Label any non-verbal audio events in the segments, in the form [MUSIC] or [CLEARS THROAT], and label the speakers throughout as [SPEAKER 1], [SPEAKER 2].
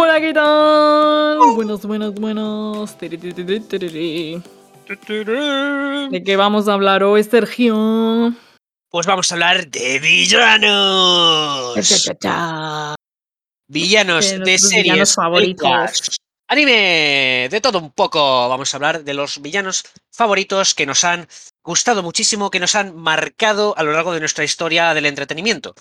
[SPEAKER 1] Hola, ¿qué tal? Tiri, tiri, tiri. ¿De qué vamos a hablar hoy, Sergio?
[SPEAKER 2] Pues vamos a hablar de
[SPEAKER 1] cha,
[SPEAKER 2] villanos.
[SPEAKER 1] cha, cha.
[SPEAKER 2] Villanos
[SPEAKER 1] De
[SPEAKER 2] de series,
[SPEAKER 1] villanos favoritos.
[SPEAKER 2] anime, de todo un poco. Vamos a hablar de los villanos favoritos que nos han gustado muchísimo, que nos han marcado a lo largo de nuestra historia del entretenimiento.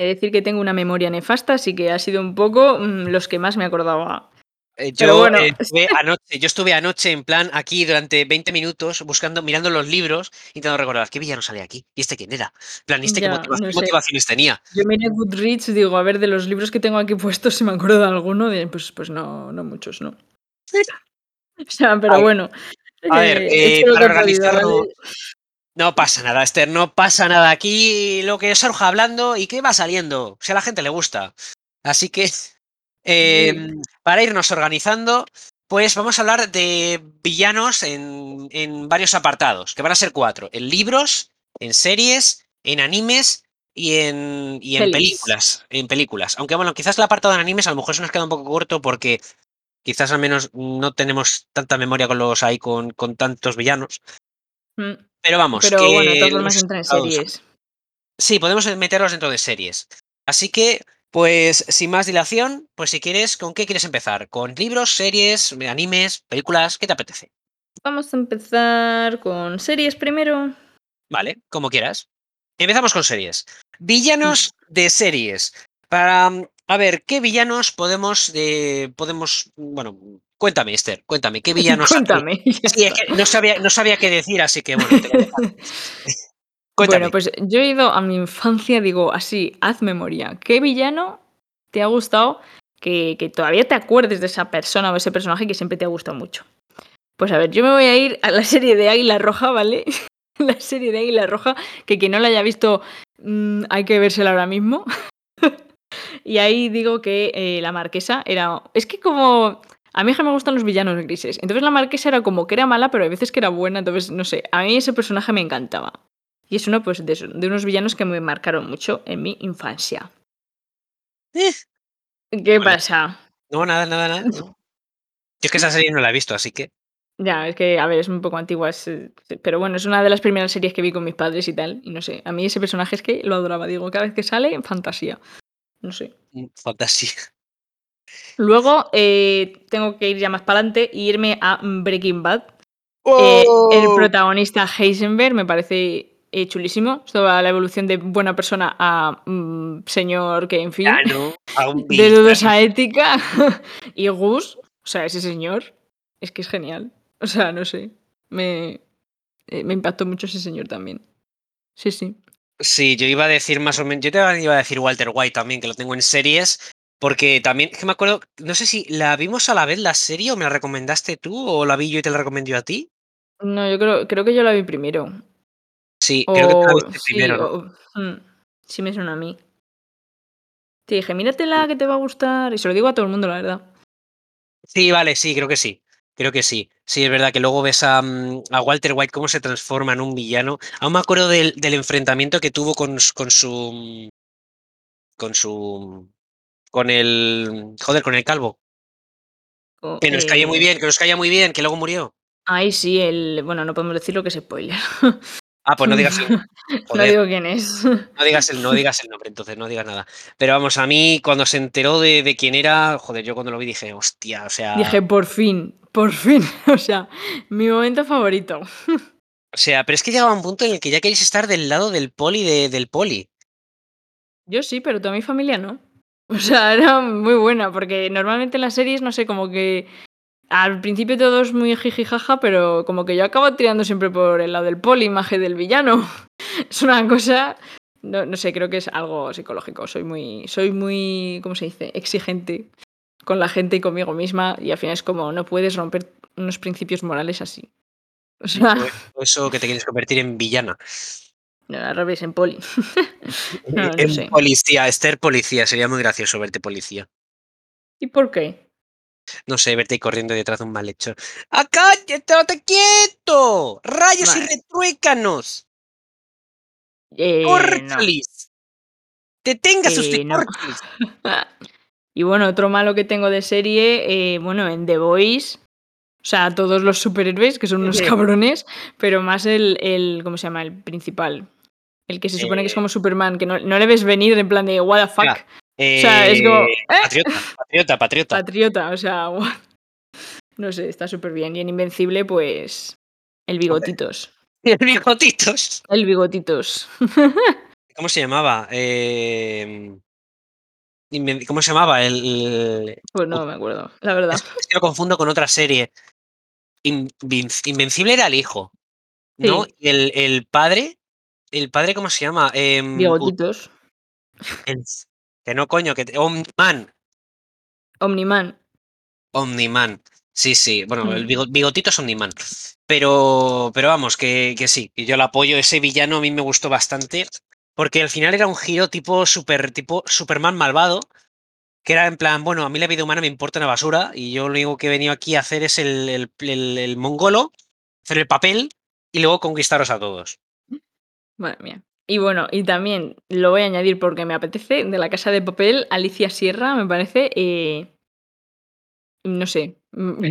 [SPEAKER 1] He de decir que tengo una memoria nefasta, así que ha sido un poco mm, los que más me acordaba.
[SPEAKER 2] Eh,
[SPEAKER 1] Pero
[SPEAKER 2] Yo,
[SPEAKER 1] bueno.
[SPEAKER 2] eh, [LAUGHS] estuve anoche, yo estuve anoche en plan aquí durante 20 minutos buscando, mirando los libros, intentando recordar qué villano salía aquí y este quién era. Plan, ¿y este qué, motiva-
[SPEAKER 1] no sé.
[SPEAKER 2] motivaciones tenía?
[SPEAKER 1] Yo miré Goodreads, digo, a ver, de los libros que tengo aquí puestos, si me acuerdo de alguno, de, pues, pues no, no muchos, ¿no? [LAUGHS] O sea, pero
[SPEAKER 2] A
[SPEAKER 1] bueno.
[SPEAKER 2] A ver,
[SPEAKER 1] eh,
[SPEAKER 2] eh, para organizarlo. No pasa nada, Esther, no pasa nada. Aquí lo que surja hablando y que va saliendo, si a la gente le gusta. Así que, [LAUGHS] eh,
[SPEAKER 1] Sí.
[SPEAKER 2] para irnos organizando, pues vamos a hablar de villanos en, en varios apartados, que van a ser cuatro, en libros, en series, en animes y en, y en películas. En películas. Aunque bueno, quizás el apartado de animes a lo mejor se nos queda un poco corto porque quizás al menos no tenemos tanta memoria con los ahí con, con tantos villanos.
[SPEAKER 1] Mm,
[SPEAKER 2] Pero vamos,
[SPEAKER 1] Pero bueno, de
[SPEAKER 2] que
[SPEAKER 1] todas formas
[SPEAKER 2] los
[SPEAKER 1] entra en
[SPEAKER 2] apartados-
[SPEAKER 1] series.
[SPEAKER 2] Sí, podemos meterlos dentro de series. Así que, pues, sin más dilación, pues si quieres, ¿con qué quieres empezar? ¿Con libros, series, animes, películas? ¿Qué te apetece?
[SPEAKER 1] Vamos a empezar con series primero.
[SPEAKER 2] Vale, como quieras. Empezamos con series. Villanos de series. Para, mm, a ver, ¿qué villanos podemos, eh, podemos, bueno, cuéntame, Esther, cuéntame, ¿qué [LAUGHS] villanos hay?
[SPEAKER 1] Cuéntame. ya
[SPEAKER 2] Sí, es
[SPEAKER 1] está.
[SPEAKER 2] que no sabía, no sabía qué decir, así que bueno, te. [LAUGHS] Cuéntame.
[SPEAKER 1] Bueno, pues yo he ido a mi infancia, digo así, haz memoria. ¿Qué villano te ha gustado que, que todavía te acuerdes de esa persona o ese personaje que siempre te ha gustado mucho? Pues a ver, yo me voy a ir a la serie de Águila Roja, ¿vale? [LAUGHS] la serie de Águila Roja, que quien no la haya visto mm, hay que vérsela ahora mismo. y ahí digo que eh, la marquesa era... Es que como... A mí es que me gustan los villanos grises. Entonces la marquesa era como que era mala, pero a veces que era buena. Entonces, no sé, a mí ese personaje me encantaba. Y es uno pues, de, unos villanos que me marcaron mucho en mi infancia.
[SPEAKER 2] Eh,
[SPEAKER 1] ¿Qué
[SPEAKER 2] Bueno.
[SPEAKER 1] pasa?
[SPEAKER 2] no, nada, nada, nada. Yo es que esa serie no la he visto, así que.
[SPEAKER 1] Ya, es que, a ver, es un poco antigua, es, eh, pero bueno, es una de las primeras series que vi con mis padres y tal. Y no sé, a mí ese personaje es que lo adoraba. Digo, cada vez que sale, fantasía. No sé.
[SPEAKER 2] mm, Fantasía.
[SPEAKER 1] Luego eh, tengo que ir ya más para adelante e irme a Breaking Bad. Eh, el protagonista Heisenberg me parece eh, chulísimo. Toda la evolución de buena persona a mm, señor que, en fin, de dudosa ética. [LAUGHS] y Gus, o sea, ese señor, es que es genial. O sea, no sé. Me, eh, me impactó mucho ese señor también. Sí, sí.
[SPEAKER 2] Sí, yo iba a decir más o menos. Yo te iba a decir Walter White también, que lo tengo en series. Porque también, es que me acuerdo, no sé si la vimos a la vez la serie o me la recomendaste tú o la vi yo y te la recomendé yo a ti.
[SPEAKER 1] No, yo creo, creo que yo la vi primero.
[SPEAKER 2] Sí, creo que tú la viste
[SPEAKER 1] sí,
[SPEAKER 2] primero,
[SPEAKER 1] o- mm, sí me suena a mí. Te dije, míratela que te va a gustar. Y se lo digo a todo el mundo, la verdad.
[SPEAKER 2] Sí, vale, sí, creo que sí. Creo que sí. Sí, es verdad que luego ves a, mm, a Walter White cómo se transforma en un villano. Aún me acuerdo del, del enfrentamiento que tuvo con, con su. mm, Con su. Con el. Joder, con el calvo. Que nos caía muy
[SPEAKER 1] eh,
[SPEAKER 2] bien, que nos caía muy bien, que luego murió.
[SPEAKER 1] Ahí sí, el. Bueno, no podemos decir lo que es spoiler. [LAUGHS]
[SPEAKER 2] Ah, pues no digas el. [LAUGHS]
[SPEAKER 1] no
[SPEAKER 2] Joder.
[SPEAKER 1] digo quién es.
[SPEAKER 2] No digas el, no digas el nombre, entonces no digas nada. Pero vamos, a mí cuando se enteró de, de quién era, joder, yo cuando lo vi dije, hostia, o sea.
[SPEAKER 1] Dije, por fin, por fin. [LAUGHS] O sea, mi momento favorito.
[SPEAKER 2] O sea, pero es que llegaba un punto en el que ya queréis estar del lado del poli de- del poli.
[SPEAKER 1] Yo sí, pero toda mi familia no. [LAUGHS] O sea, era muy buena, porque normalmente en las series, no sé, como que al principio todo es muy jijijaja, pero como que yo acabo tirando siempre por el lado del poli, más que del villano. [LAUGHS] Es una cosa, no, no sé, creo que es algo psicológico. Soy muy, soy muy, ¿cómo se dice? Exigente con la gente y conmigo misma, y al final es como, no puedes romper unos principios morales así. O sea,
[SPEAKER 2] eso que te quieres convertir en villana.
[SPEAKER 1] No, al revés, en poli. [LAUGHS] No, no
[SPEAKER 2] en
[SPEAKER 1] sé.
[SPEAKER 2] policía, Esther policía, sería muy gracioso verte policía.
[SPEAKER 1] ¿Y por qué?
[SPEAKER 2] No sé, verte ahí corriendo detrás de un malhechor. ¡Acá! ¡Estate quieto! ¡Rayos y retruécanos!
[SPEAKER 1] Eh, no.
[SPEAKER 2] ¡Corchlis! ¡Detenga sus
[SPEAKER 1] Eh, no. [LAUGHS] Y bueno, otro malo que tengo de serie, eh, bueno, en The Voice, o sea, todos los superhéroes, que son unos cabrones, pero más el, el, ¿cómo se llama? El principal. El que se supone que es
[SPEAKER 2] Eh,
[SPEAKER 1] como Superman, que no, no le ves venir en plan de, what the fuck. O sea, es como,
[SPEAKER 2] eh,
[SPEAKER 1] ¿eh?
[SPEAKER 2] Patriota, patriota, patriota.
[SPEAKER 1] Patriota, o sea, [LAUGHS] no sé, está súper bien. Y en Invencible, pues, el bigotitos. [LAUGHS]
[SPEAKER 2] El bigotitos.
[SPEAKER 1] El bigotitos. [LAUGHS]
[SPEAKER 2] ¿Cómo se llamaba? Eh, inven- ¿Cómo se llamaba? El,
[SPEAKER 1] Pues no me acuerdo, la verdad.
[SPEAKER 2] Es, que lo confundo con otra serie. Invencible era el hijo, ¿no?
[SPEAKER 1] Sí.
[SPEAKER 2] Y el, el padre, ¿el padre cómo se llama? U-
[SPEAKER 1] Bigotitos.
[SPEAKER 2] el- que no, coño, que te- Omniman.
[SPEAKER 1] Omniman.
[SPEAKER 2] Omniman. Sí, sí. Bueno, el
[SPEAKER 1] Mm.
[SPEAKER 2] bigo- bigotito es Omniman. Pero, pero vamos, que, que sí, yo lo apoyo. Ese villano a mí me gustó bastante. Porque al final era un giro tipo super, tipo Superman malvado. Que era en plan, bueno, a mí la vida humana me importa una basura. Y yo lo único que he venido aquí a hacer es el, el, el- el mongolo, hacer el papel y luego conquistaros a todos.
[SPEAKER 1] Madre mía. Y bueno, y también lo voy a añadir porque me apetece, de la Casa de Papel, Alicia Sierra, me parece, eh, no sé, mm,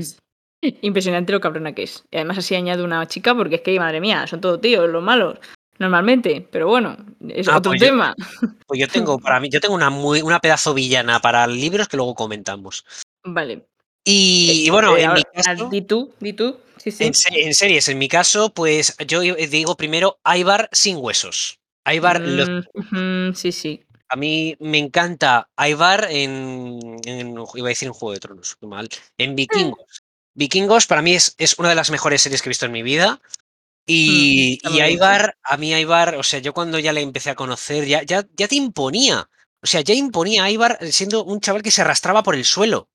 [SPEAKER 1] [LAUGHS] impresionante lo cabrona que es. Y además así añado una chica porque es que, madre mía, son todo tíos, los malos, normalmente. Pero bueno, es
[SPEAKER 2] Ah,
[SPEAKER 1] otro
[SPEAKER 2] pues yo-
[SPEAKER 1] tema. [LAUGHS]
[SPEAKER 2] Pues yo tengo, para mí, yo tengo una muy, una pedazo villana para libros que luego comentamos.
[SPEAKER 1] Vale.
[SPEAKER 2] Y, y bueno,
[SPEAKER 1] eh,
[SPEAKER 2] en mi
[SPEAKER 1] ahora, ah,
[SPEAKER 2] caso.
[SPEAKER 1] Di tú, di tú. Sí, sí.
[SPEAKER 2] En, se- en series, en mi caso, pues yo digo primero Ibar sin huesos. Ibar,
[SPEAKER 1] Mm, sí, sí.
[SPEAKER 2] a mí me encanta Ibar en, en- Iba a decir en Juego de Tronos, qué mal. En Vikingos. Vikingos para mí es, es una de las mejores series que he visto en mi vida. Y,
[SPEAKER 1] está
[SPEAKER 2] y. Ibar, a mí Ibar, o sea, yo cuando ya le empecé a conocer, ya, ya, ya te imponía. O sea, ya imponía a Ibar siendo un chaval que se arrastraba por el suelo.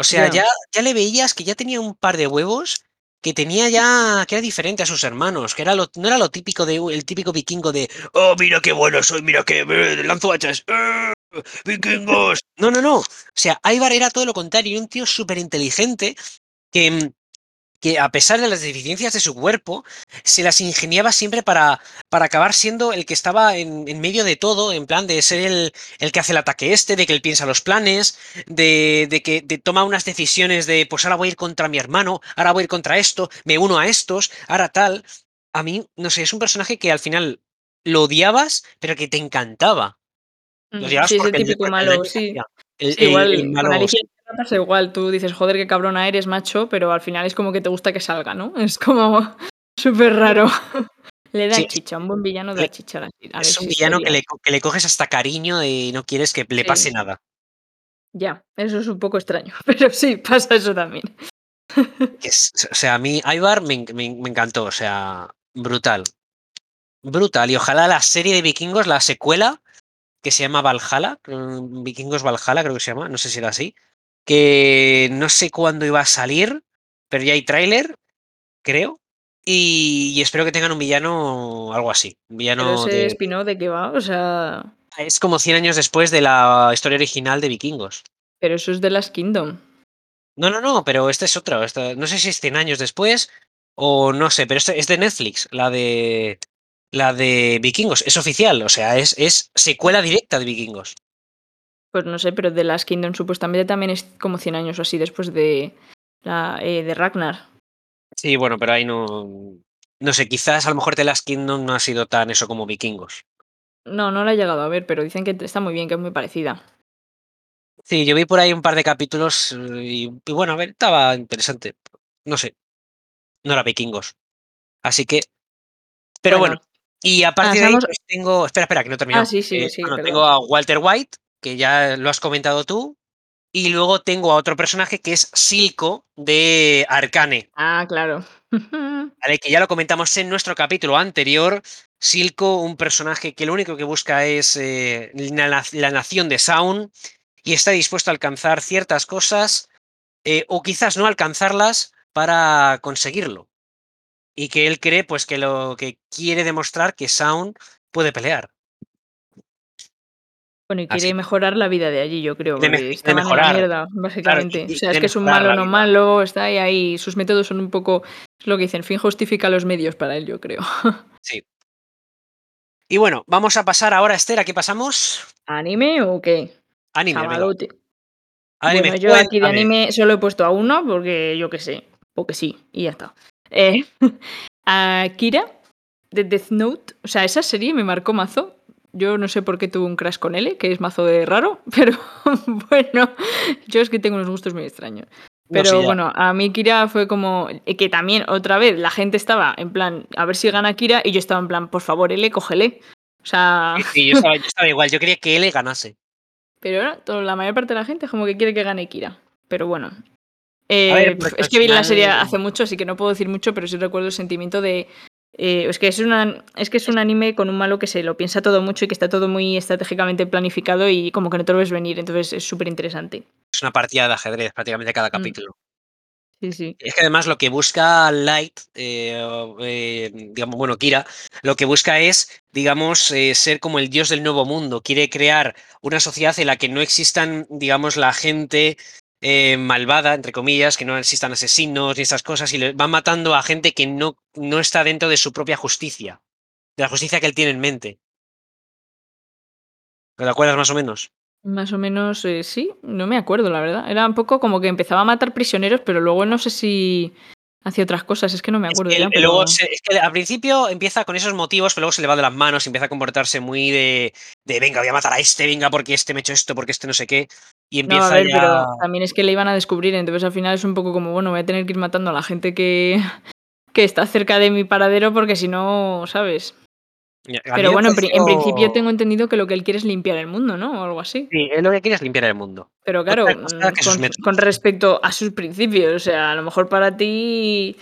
[SPEAKER 2] O sea,
[SPEAKER 1] Ya.
[SPEAKER 2] ya, ya le veías que ya tenía un par de huevos que tenía ya, que era diferente a sus hermanos, que era lo, no era lo típico de el típico vikingo de, oh, mira qué bueno soy, mira que eh, lanzo hachas, ¡eh! vikingos. No, no, no. O sea, Ivar era todo lo contrario, un tío súper inteligente que, mm, que a pesar de las deficiencias de su cuerpo, se las ingeniaba siempre para, para acabar siendo el que estaba en, en medio de todo, en plan de ser el, el que hace el ataque este, de que él piensa los planes, de, de que de toma unas decisiones de, pues ahora voy a ir contra mi hermano, ahora voy a ir contra esto, me uno a estos, ahora tal. A mí, no sé, es un personaje que al final lo odiabas, pero que te encantaba. Lo
[SPEAKER 1] Mm,
[SPEAKER 2] odiabas
[SPEAKER 1] Sí,
[SPEAKER 2] el-
[SPEAKER 1] típico
[SPEAKER 2] el
[SPEAKER 1] malo, sí.
[SPEAKER 2] El,
[SPEAKER 1] igual
[SPEAKER 2] malo,
[SPEAKER 1] pasa igual. Tú dices, joder, qué cabrona eres, macho, pero al final es como que te gusta que salga, ¿no? Es como [LAUGHS] súper raro. Le da
[SPEAKER 2] Sí,
[SPEAKER 1] chicha, un buen villano
[SPEAKER 2] le-
[SPEAKER 1] da chicha a las, a
[SPEAKER 2] es un villano que le, que le coges hasta cariño y no quieres que le pase nada.
[SPEAKER 1] Ya, eso es un poco extraño, [LAUGHS] pero sí, pasa eso también.
[SPEAKER 2] Es- o sea, a mí Ivar me, me en- me encantó, o sea, brutal. Brutal. Y ojalá la serie de vikingos, la secuela, que se llama Valhalla, creo- Vikingos Valhalla creo que se llama, no sé si era así, que no sé cuándo iba a salir, pero ya hay tráiler, creo, y, y espero que tengan un villano, algo así, un
[SPEAKER 1] Pero
[SPEAKER 2] villano
[SPEAKER 1] ese
[SPEAKER 2] de...
[SPEAKER 1] spin-off de qué va, o sea.
[SPEAKER 2] Es como 100 años después de la historia original de Vikingos.
[SPEAKER 1] Pero eso es de las Kingdom.
[SPEAKER 2] No, no, no, pero esta es otra, esta- no sé si es 100 años después o no sé, pero este es de Netflix, la de... La de Vikingos, es oficial, o sea, es, es secuela directa de Vikingos.
[SPEAKER 1] Pues no sé, pero de las Kingdom supuestamente también es como 100 años o así después de, la, eh, de Ragnar.
[SPEAKER 2] Sí, bueno, pero ahí no. No sé, quizás a lo mejor The Last Kingdom no ha sido tan eso como Vikingos.
[SPEAKER 1] No, no la he llegado a ver, pero dicen que está muy bien, que es muy parecida.
[SPEAKER 2] Sí, yo vi por ahí un par de capítulos eh, y, y bueno, a ver, estaba interesante. No sé. No era Vikingos. Así que. Pero bueno.
[SPEAKER 1] Bueno.
[SPEAKER 2] y a partir de ahí
[SPEAKER 1] Pasamos-
[SPEAKER 2] pues tengo. Espera, espera, que no he terminado.
[SPEAKER 1] Ah, sí, sí,
[SPEAKER 2] Eh,
[SPEAKER 1] sí,
[SPEAKER 2] bueno, tengo a Walter White, que ya lo has comentado tú. Y luego tengo a otro personaje que es Silco de Arcane.
[SPEAKER 1] Ah, claro. [LAUGHS]
[SPEAKER 2] ¿vale? Que ya lo comentamos en nuestro capítulo anterior. Silco, un personaje que lo único que busca es eh, la nación de Sound y está dispuesto a alcanzar ciertas cosas eh, o quizás no alcanzarlas para conseguirlo. Y que él cree pues que lo que quiere demostrar que Sound puede pelear.
[SPEAKER 1] Bueno, y quiere mejorar la vida de allí, yo creo,
[SPEAKER 2] De
[SPEAKER 1] porque en
[SPEAKER 2] mejorar.
[SPEAKER 1] la mierda, básicamente.
[SPEAKER 2] y- y
[SPEAKER 1] o sea, es que es un malo no malo, está ahí, ahí. Sus métodos son un poco, es lo que dicen, fin justifica los medios para él, yo creo. [LAUGHS]
[SPEAKER 2] Sí. Y bueno, vamos a pasar ahora, Esther, ¿a qué pasamos?
[SPEAKER 1] ¿Anime o qué?
[SPEAKER 2] Anime. Anime,
[SPEAKER 1] Bueno, yo aquí de anime solo he puesto a uno porque yo qué sé, porque sí, y ya está. Eh, [LAUGHS] a Kira, de Death Note, o sea, esa serie me marcó mazo. Yo no sé por qué tuve un crash con L, que es mazo de raro, [LAUGHS] pero bueno, yo es que tengo unos gustos muy extraños.
[SPEAKER 2] No,
[SPEAKER 1] Pero
[SPEAKER 2] sí,
[SPEAKER 1] bueno, a mí Kira fue como eh, que también otra vez la gente estaba en plan, a ver si gana Kira y yo estaba en plan, por favor, L, cógele. O sea,
[SPEAKER 2] Sí, yo, estaba, yo [LAUGHS] estaba igual, yo quería que él ganase.
[SPEAKER 1] pero no, todo- la mayor parte de la gente es como que quiere que gane Kira. Pero bueno. Eh,
[SPEAKER 2] ver, porque
[SPEAKER 1] es que vi la serie hace mucho, así que no puedo decir mucho, pero sí recuerdo el sentimiento de. Eh, es que es una es que es un anime con un malo que se lo piensa todo mucho y que está todo muy estratégicamente planificado y como que no te lo ves venir, entonces es súper interesante.
[SPEAKER 2] Es una partida de ajedrez prácticamente cada
[SPEAKER 1] Mm.
[SPEAKER 2] capítulo.
[SPEAKER 1] Sí, sí.
[SPEAKER 2] Es que además lo que busca Light, eh, eh, digamos, bueno, Kira, lo que busca es, digamos, eh, ser como el dios del nuevo mundo. Quiere crear una sociedad en la que no existan, digamos, la gente eh, malvada, entre comillas, que no existan asesinos ni esas cosas, y le van matando a gente que no, no está dentro de su propia justicia, de la justicia que él tiene en mente. ¿Te acuerdas más o menos?
[SPEAKER 1] Más o menos, eh, sí, no me acuerdo, la verdad. Era un poco como que empezaba a matar prisioneros, pero luego no sé si hacía otras cosas, es que no me
[SPEAKER 2] Es
[SPEAKER 1] acuerdo
[SPEAKER 2] que,
[SPEAKER 1] ya,
[SPEAKER 2] él-
[SPEAKER 1] pero...
[SPEAKER 2] luego se- es que al principio empieza con esos motivos, pero luego se le va de las manos, empieza a comportarse muy de, de venga, voy a matar a este, venga, porque este me ha hecho esto, porque este no sé qué. Y
[SPEAKER 1] No,
[SPEAKER 2] empieza
[SPEAKER 1] a ver,
[SPEAKER 2] ya.
[SPEAKER 1] pero también es que le iban a descubrir, entonces al final es un poco como, bueno, voy a tener que ir matando a la gente que, [LAUGHS] que está cerca de mi paradero porque si no, ¿sabes? Pero bueno, en, principio tengo entendido que lo que él quiere es limpiar el mundo, ¿no? O algo así.
[SPEAKER 2] Sí, él lo que quiere es limpiar el mundo.
[SPEAKER 1] Pero claro, mm, con, con respecto a sus principios, o sea, a lo mejor para ti,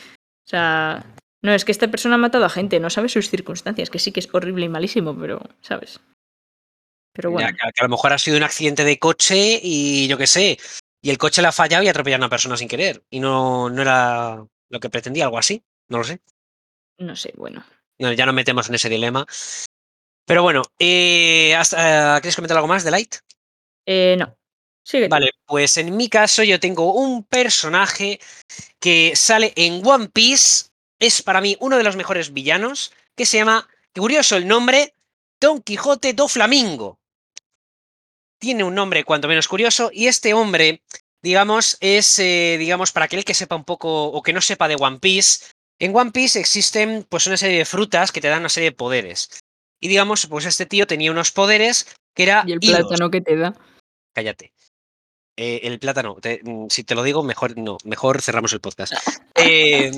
[SPEAKER 1] o sea, no, es que esta persona ha matado a gente, no sabes sus circunstancias, que sí que es horrible y malísimo, pero, ¿sabes? Pero
[SPEAKER 2] Ya,
[SPEAKER 1] bueno,
[SPEAKER 2] que, que a lo mejor ha sido un accidente de coche y yo qué sé. Y el coche le ha fallado y ha atropellado a una persona sin querer. Y no, no era lo que pretendía, algo así. No lo sé.
[SPEAKER 1] no sé, bueno.
[SPEAKER 2] No, ya nos metemos en ese dilema. Pero bueno, eh, hasta- ¿quieres comentar algo más de Light?
[SPEAKER 1] Eh, no. Sigue.
[SPEAKER 2] Vale, pues en mi caso yo tengo un personaje que sale en One Piece, es para mí uno de los mejores villanos, que se llama, qué curioso el nombre, Don Quijote do Flamingo. Tiene un nombre cuanto menos curioso y este hombre, digamos, es, eh, digamos, para aquel que sepa un poco o que no sepa de One Piece, en One Piece existen pues una serie de frutas que te dan una serie de poderes. Y digamos, pues este tío tenía unos poderes que era
[SPEAKER 1] Y el
[SPEAKER 2] hilos.
[SPEAKER 1] plátano que te da.
[SPEAKER 2] Cállate. Eh, el plátano, te- mm, si te lo digo, mejor no, mejor cerramos el podcast. Eh,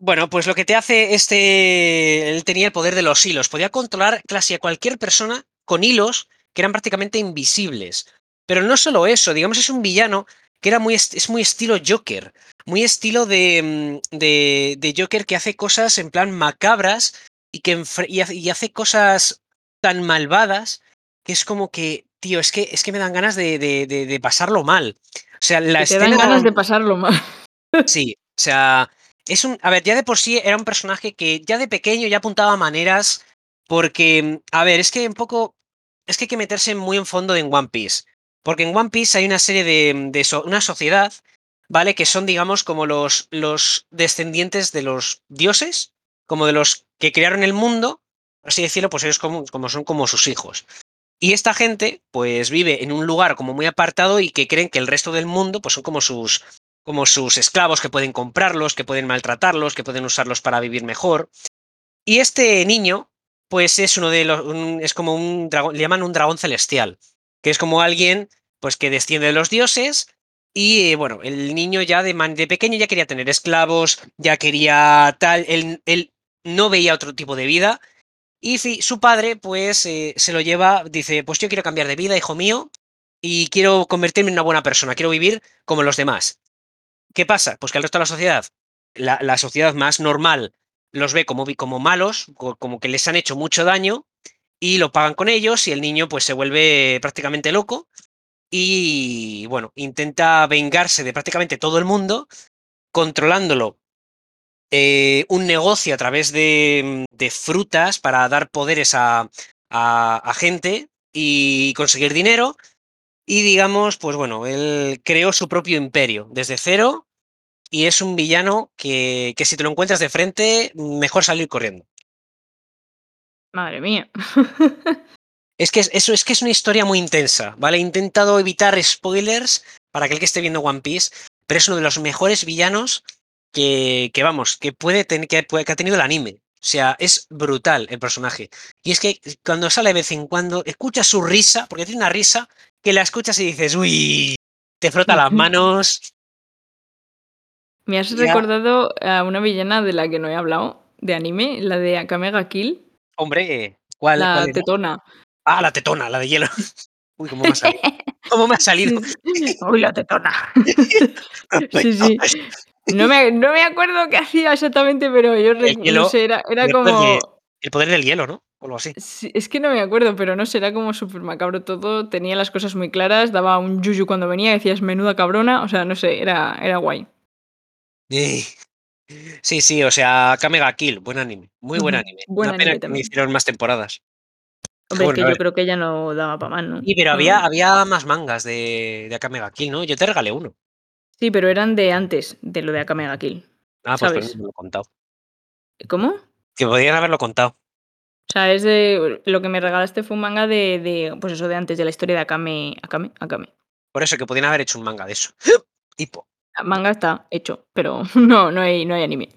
[SPEAKER 2] bueno, pues lo que te hace este. Él tenía el poder de los hilos. Podía controlar casi a cualquier persona con hilos que eran prácticamente invisibles. Pero no solo eso, digamos, es un villano que era muy, es muy estilo Joker. Muy estilo de, mm, de, de Joker que hace cosas en plan macabras y que y hace, cosas tan malvadas que es como que, tío, es que, es que me dan ganas de, de- de- de pasarlo mal. O sea, la
[SPEAKER 1] te
[SPEAKER 2] escena.
[SPEAKER 1] dan ganas de pasarlo mal. [LAUGHS]
[SPEAKER 2] Sí, o sea, es un. A ver, ya de por sí era un personaje que ya de pequeño ya apuntaba maneras. Porque, a ver, es que un poco. Es que hay que meterse muy en fondo en One Piece. Porque en One Piece hay una serie de. de una sociedad, ¿vale? Que son, digamos, como los, los descendientes de los dioses, como de los que crearon el mundo, así decirlo, pues ellos como son como sus hijos. Y esta gente, pues vive en un lugar como muy apartado y que creen que el resto del mundo, pues son como sus, como sus esclavos que pueden comprarlos, que pueden maltratarlos, que pueden usarlos para vivir mejor. Y este niño, pues es uno de los, un- es como un dragón, le llaman un dragón celestial, que es como alguien, pues que desciende de los dioses. Y eh, bueno, el niño ya de, de pequeño ya quería tener esclavos, ya quería tal, él, él no veía otro tipo de vida. Y su padre, pues, eh, se lo lleva, dice, pues yo quiero cambiar de vida, hijo mío, y quiero convertirme en una buena persona, quiero vivir como los demás. ¿Qué pasa? Pues que el resto de la sociedad, la, la sociedad más normal, los ve como, como malos, co- como que les han hecho mucho daño, y lo pagan con ellos, y el niño pues se vuelve prácticamente loco, y bueno, intenta vengarse de prácticamente todo el mundo, controlándolo eh, un negocio a través de, de frutas para dar poderes a- a gente y conseguir dinero. Y digamos, pues bueno, él creó su propio imperio desde cero y es un villano que, que si te lo encuentras de frente, mejor salir corriendo.
[SPEAKER 1] Madre mía. [LAUGHS]
[SPEAKER 2] Es que es, eso es que es una historia muy intensa, ¿vale? He intentado evitar spoilers para aquel que esté viendo One Piece, pero es uno de los mejores villanos que, que vamos, que puede tener, que, puede- que ha tenido el anime. O sea, es brutal el personaje. Y es que cuando sale de vez en cuando, escuchas su risa, porque tiene una risa, que la escuchas y dices, uy, te frota las [LAUGHS] manos.
[SPEAKER 1] Me has recordado a una villana de la que no he hablado, de anime, la de Akame ga Kill,
[SPEAKER 2] Hombre, ¿cuál,
[SPEAKER 1] la
[SPEAKER 2] cuál
[SPEAKER 1] tetona.
[SPEAKER 2] Ah, la tetona, la de hielo. [LAUGHS] Uy, ¿cómo me ha salido? [LAUGHS] ¿Cómo me ha salido?
[SPEAKER 1] Uy, la tetona. [LAUGHS] Sí, sí. No me, no me acuerdo qué hacía exactamente, pero yo
[SPEAKER 2] hielo,
[SPEAKER 1] no sé, era, era
[SPEAKER 2] el poder de-
[SPEAKER 1] como.
[SPEAKER 2] El poder del hielo, ¿no? O algo así.
[SPEAKER 1] Sí, es que no me acuerdo, pero no sé, era como súper macabro todo. Tenía las cosas muy claras, daba un yuyu cuando venía, decías menuda cabrona. O sea, no sé, era, era guay.
[SPEAKER 2] Sí, sí, o sea, Kamega Kill, buen anime, muy buen anime.
[SPEAKER 1] buen
[SPEAKER 2] Una pena
[SPEAKER 1] anime
[SPEAKER 2] que no
[SPEAKER 1] también.
[SPEAKER 2] hicieron más temporadas.
[SPEAKER 1] Hombre, es que yo creo que ya no daba para más, ¿no?
[SPEAKER 2] Sí, pero había, había más mangas de, de Akame ga Kill, ¿no? Yo te regalé uno.
[SPEAKER 1] Sí, pero eran de antes de lo de Akame ga Kill.
[SPEAKER 2] Ah, pues
[SPEAKER 1] ¿Sabes?
[SPEAKER 2] no me lo he contado.
[SPEAKER 1] ¿Cómo?
[SPEAKER 2] Que podrían haberlo contado.
[SPEAKER 1] O sea, es de. Lo que me regalaste fue un manga de, de. Pues eso, de antes, de la historia de Akame. Akame, Akame.
[SPEAKER 2] Por eso que podrían haber hecho un manga de eso. Tipo
[SPEAKER 1] manga está hecho, pero [LAUGHS] no, no hay, no hay anime.